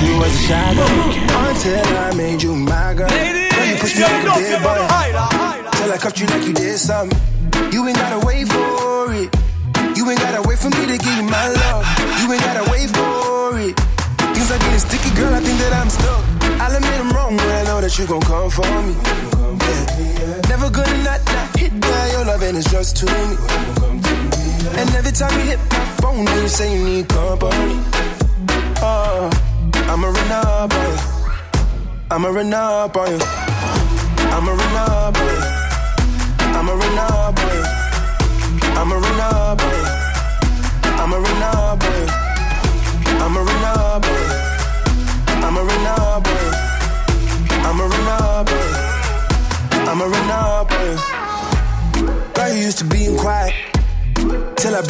You was a girl until I made you my girl. Girl, you push me like a dead boy. Till I cuffed you like you did something. You ain't gotta wait for it. You ain't gotta wait for me to give you my love. You ain't gotta wait for it. Things are getting sticky, girl. I think that I'm stuck. I'll admit I'm wrong, but I know that you gon' come for me. Yeah. Never gonna not, not hit that. Your loving is just to me. And every time you hit my phone, you say you need company. Oh, uh, I'ma run up on you. I'ma run up on you. I'ma run up on you. I'ma run up on you. I'ma run up on you.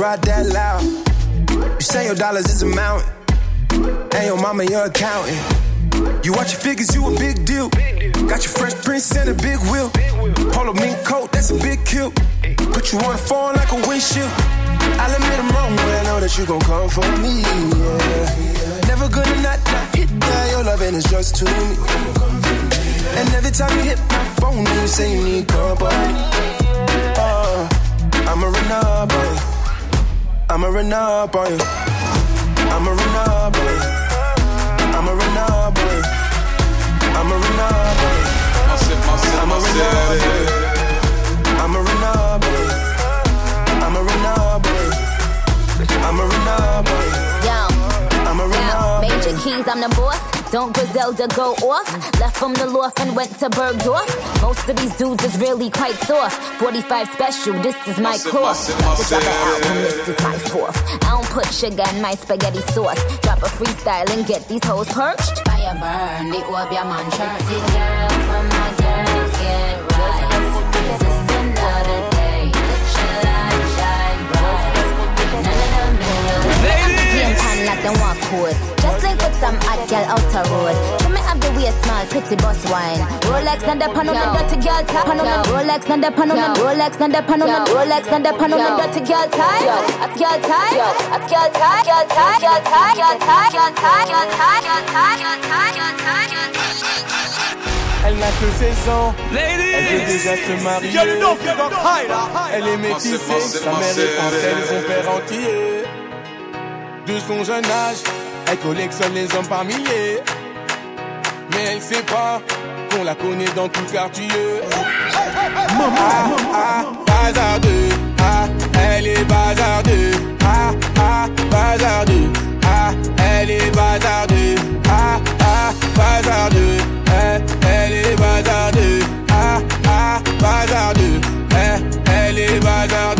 Brought that loud. You say your dollars is a mountain, and your mama your accountant. You watch your figures, you a big deal. Got your fresh prince and a big wheel. Polo mink coat, that's a big kill. Put you on the phone like a windshield. I'll admit I'm wrong, but I know that you gon' come for me. Yeah. Never gonna not, not hit that. Your loving is just to me. And every time you hit my phone, you say you need company. Uh, run up on you. I'ma run up on you. I'ma run up Don't Griselda go off? Left from the loft and went to Bergdorf. Most of these dudes is really quite soft. 45 special, this is my Massive, course. massive, This other massive. album, this is my fourth. I don't put sugar in my spaghetti sauce. Drop a freestyle and get these hoes perched. Fire burn, the up your man church. See girls from my girls get Walk code. Just link with some hot girl out the road. Show me up the way small, pretty boss wine. Rolex not the pan on the dirty girl Rolex not the pan on the Rolex not the pan on the Rolex not the pan on the dirty girl tie. A girl tie, a girl tie, girl tie, girl tie, girl tie, girl tie, girl tie, girl tie, girl tie, girl tie, girl tie. Elle n'a que 16 ans, elle veut déjà se marier. Elle est métissée, sa mère est française, son père entier. De son jeune âge, elle collectionne les hommes par milliers. Mais elle sait pas qu'on la connaît dans tout le quartier. Ah, ah, bazardeux, ah, elle est bazardeux, ah, ah, bazardeux, ah, elle est bazardeux, ah, ah, bazardeux, eh, elle est bazardeux, ah, ah, bazardeux, eh, elle est bazardeux.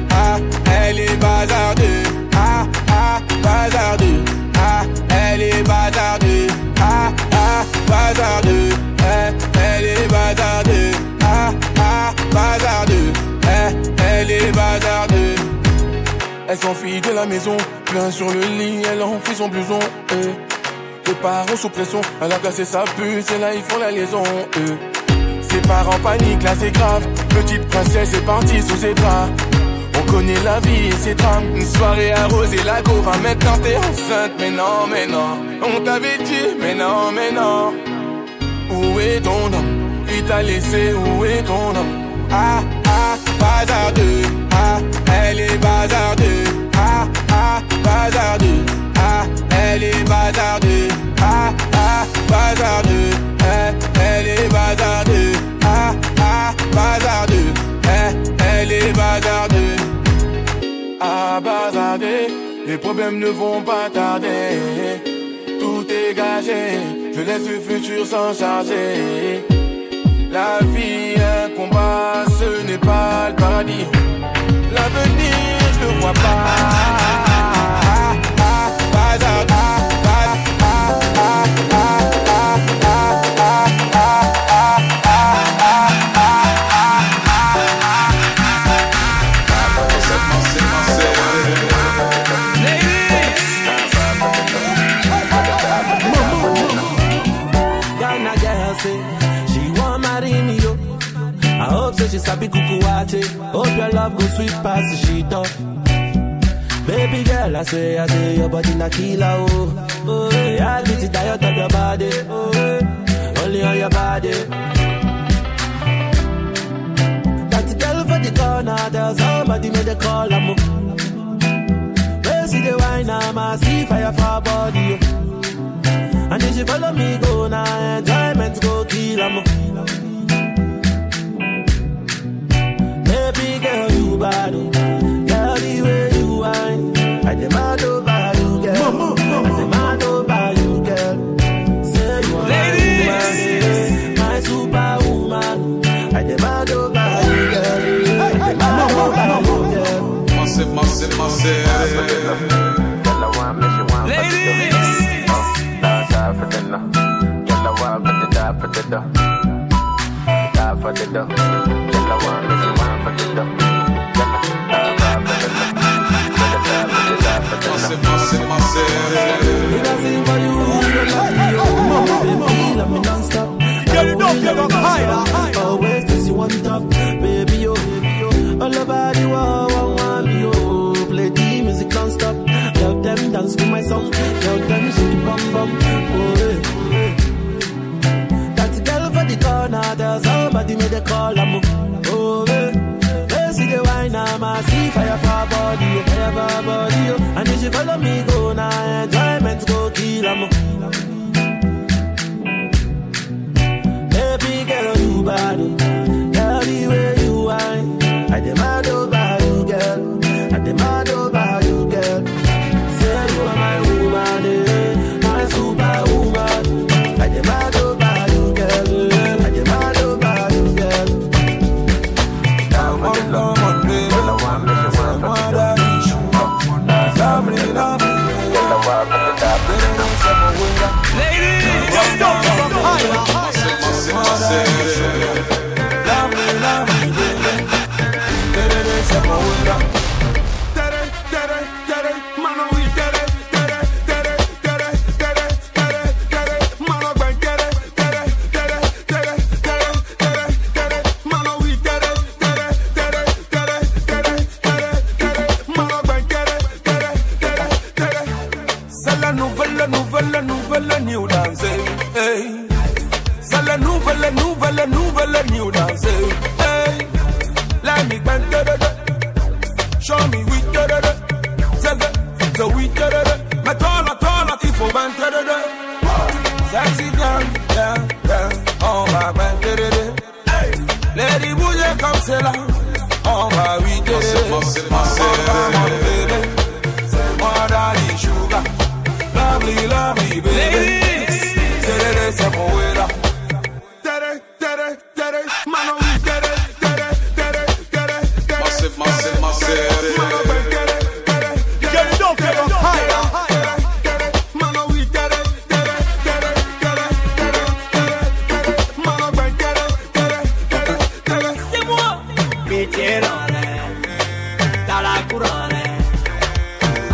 ah, elle est bazardeux. Ah, ah, bazardeux, ah, elle est bazardeux. Ah, ah, bazardeux, eh, elle est bazardeux. Ah, ah, bazardeux, eh, elle est bazardeux. Elle s'enfuit de la maison, plein sur le lit, elle enfuit son blouson eh. Les parents sous pression, elle a placé sa puce et là ils font la liaison. Ses parents paniquent, là c'est grave. Petite princesse est partie sous ses draps On connaît la vie et ses drames Une soirée arrosée, la go maintenant t'es enceinte. Mais non, mais non On t'avait dit, mais non, mais non. Où est ton homme? Il t'a laissé, où est ton homme? Ah, ah, bazardeux Ah, elle est bazardeux Les problèmes ne vont pas tarder. Tout est gagé. Je laisse le futur s'en charger. La vie un combat Ce n'est pas le paradis. L'avenir je le vois pas say she want marry. I hope so. she sabi kukuwate. Hope your love go sweet past the sheet up. Baby girl, I say, I say, your body na killer, oh. Oh, yeah, I get it out of your body, oh. Only on your body. That girl for the corner, there's somebody made a call, I'm up. See the wine, I'm a see fire for body. Oh. And if you follow me, go dough. Die for the dough. Girl, I want me, she want for the dough. Girl, I die for the dough. Girl, I die for the die for the Massive, dough. See fire for body, fire for body, oh. And if you follow me, go now, enjoyment go kill, I'm Baby girl, you bad, so we did it. Oh, my tall, I tall, I think for man, did it. Sexy down, down, down, on my man, did it. Lady Booyah, come sell out, oh, on my we did it. On my man, did it.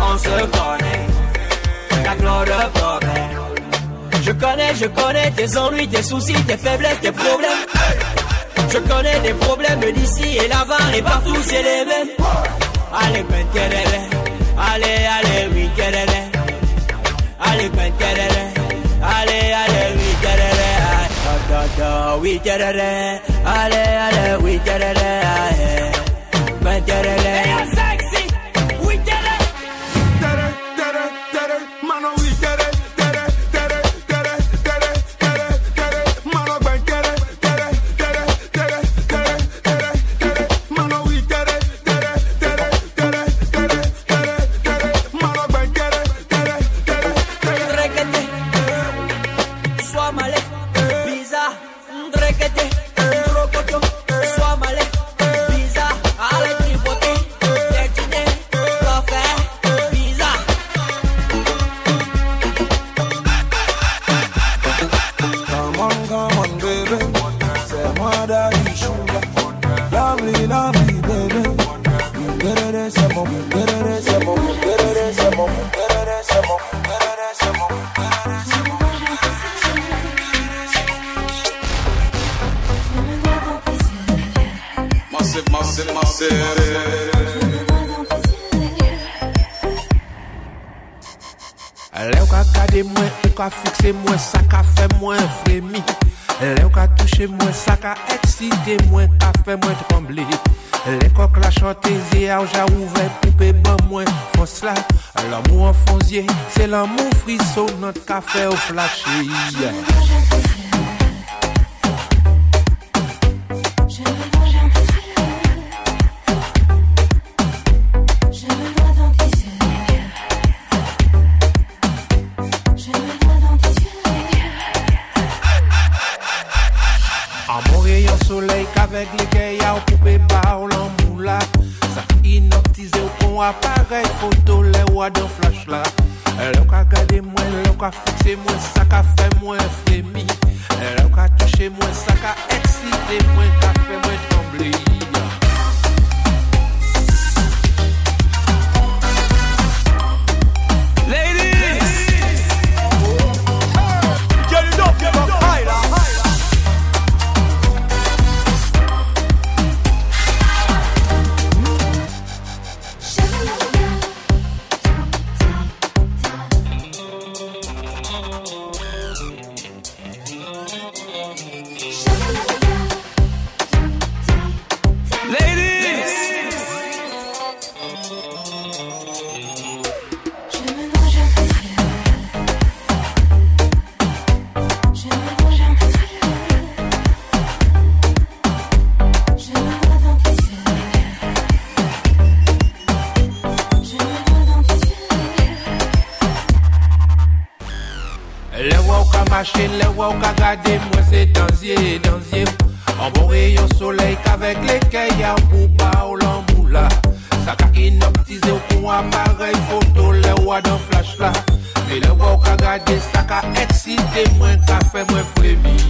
On se connaît T'as clos de problème Je connais, je connais tes ennuis, tes soucis, tes faiblesses, tes problèmes Je connais des problèmes d'ici et là-bas et partout c'est les mêmes Allez, tereré. Allez, allez, oui, tereré. Allez, tereré. Allez, allez, oui. Ah, da, da, oui, tereré. Allez, allez, oui, tereré. Allez, c'est bon, c'est bon, c'est bon, c'est bon. Massive, massive. Allez, ou mwen sa touche mwen, sa ka eksite mwen, ka fe mwen tremble Lè kok la chante zi a ou ja ouve poupe ban mwen fos la fonzier, c'est l'amour frisson, notre café au flashy wa ou ka marcher, le wa ou ka gade, moi c'est dansier, dansier. En bon rayon soleil qu'avec les kaya pour ba ou l'amboula. Ça ka inoptise ou kon appareil photo, le wa dans flash là. Et le wa ou ka gade, ça ka excité, moi ka fait moi frémi.